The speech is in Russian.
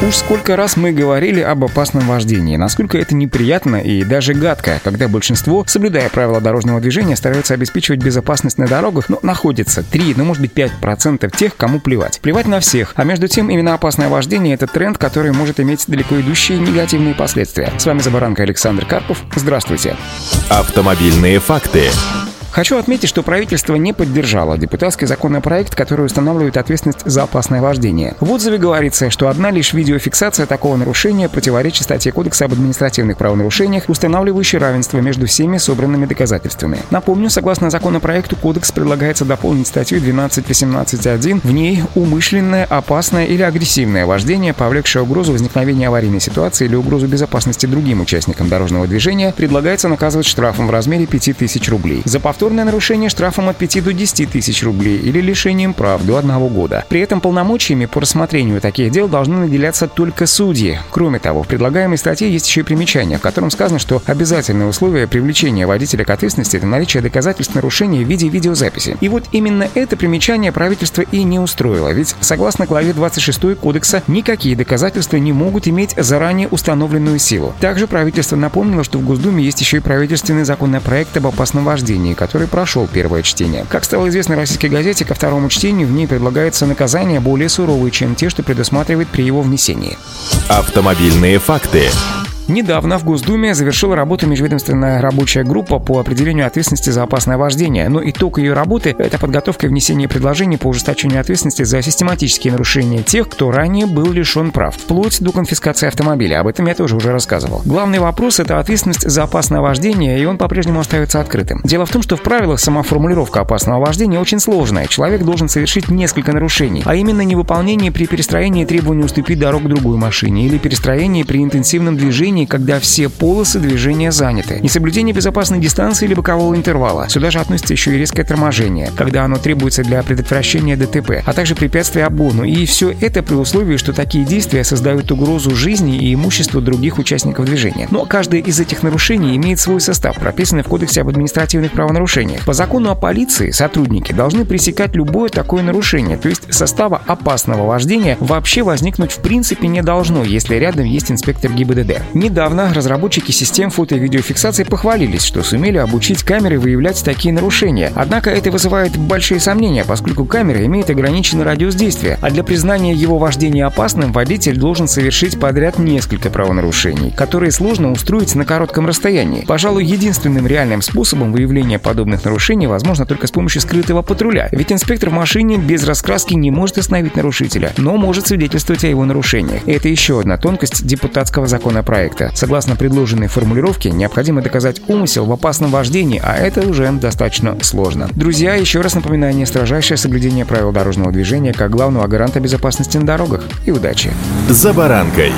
Уж сколько раз мы говорили об опасном вождении, насколько это неприятно и даже гадко, когда большинство, соблюдая правила дорожного движения, стараются обеспечивать безопасность на дорогах, но находится 3, ну может быть 5% тех, кому плевать. Плевать на всех. А между тем, именно опасное вождение — это тренд, который может иметь далеко идущие негативные последствия. С вами Забаранка Александр Карпов. Здравствуйте. Автомобильные факты. Хочу отметить, что правительство не поддержало депутатский законопроект, который устанавливает ответственность за опасное вождение. В отзыве говорится, что одна лишь видеофиксация такого нарушения противоречит статье Кодекса об административных правонарушениях, устанавливающей равенство между всеми собранными доказательствами. Напомню, согласно законопроекту, Кодекс предлагается дополнить статью 12.18.1. В ней умышленное, опасное или агрессивное вождение, повлекшее угрозу возникновения аварийной ситуации или угрозу безопасности другим участникам дорожного движения, предлагается наказывать штрафом в размере 5000 рублей. За повтор повторное нарушение штрафом от 5 до 10 тысяч рублей или лишением прав до одного года. При этом полномочиями по рассмотрению таких дел должны наделяться только судьи. Кроме того, в предлагаемой статье есть еще и примечание, в котором сказано, что обязательное условие привлечения водителя к ответственности – это наличие доказательств нарушения в виде видеозаписи. И вот именно это примечание правительство и не устроило, ведь согласно главе 26 Кодекса никакие доказательства не могут иметь заранее установленную силу. Также правительство напомнило, что в Госдуме есть еще и правительственный законопроект об опасном вождении, который который прошел первое чтение. Как стало известно российской газете, ко второму чтению в ней предлагается наказание более суровые, чем те, что предусматривает при его внесении. Автомобильные факты. Недавно в Госдуме завершила работу межведомственная рабочая группа по определению ответственности за опасное вождение, но итог ее работы – это подготовка и внесение предложений по ужесточению ответственности за систематические нарушения тех, кто ранее был лишен прав, вплоть до конфискации автомобиля. Об этом я тоже уже рассказывал. Главный вопрос – это ответственность за опасное вождение, и он по-прежнему остается открытым. Дело в том, что в правилах сама формулировка опасного вождения очень сложная. Человек должен совершить несколько нарушений, а именно невыполнение при перестроении требования уступить дорогу другой машине или перестроении при интенсивном движении движении, когда все полосы движения заняты. Несоблюдение безопасной дистанции или бокового интервала. Сюда же относится еще и резкое торможение, когда оно требуется для предотвращения ДТП, а также препятствия обгону. И все это при условии, что такие действия создают угрозу жизни и имуществу других участников движения. Но каждое из этих нарушений имеет свой состав, прописанный в Кодексе об административных правонарушениях. По закону о полиции сотрудники должны пресекать любое такое нарушение, то есть состава опасного вождения вообще возникнуть в принципе не должно, если рядом есть инспектор ГИБДД. Не Недавно разработчики систем фото- и видеофиксации похвалились, что сумели обучить камеры выявлять такие нарушения. Однако это вызывает большие сомнения, поскольку камера имеет ограниченный радиус действия, а для признания его вождения опасным водитель должен совершить подряд несколько правонарушений, которые сложно устроить на коротком расстоянии. Пожалуй, единственным реальным способом выявления подобных нарушений возможно только с помощью скрытого патруля, ведь инспектор в машине без раскраски не может остановить нарушителя, но может свидетельствовать о его нарушениях. Это еще одна тонкость депутатского законопроекта проекта. Согласно предложенной формулировке, необходимо доказать умысел в опасном вождении, а это уже достаточно сложно. Друзья, еще раз напоминание, строжайшее соблюдение правил дорожного движения как главного гаранта безопасности на дорогах. И удачи! За баранкой!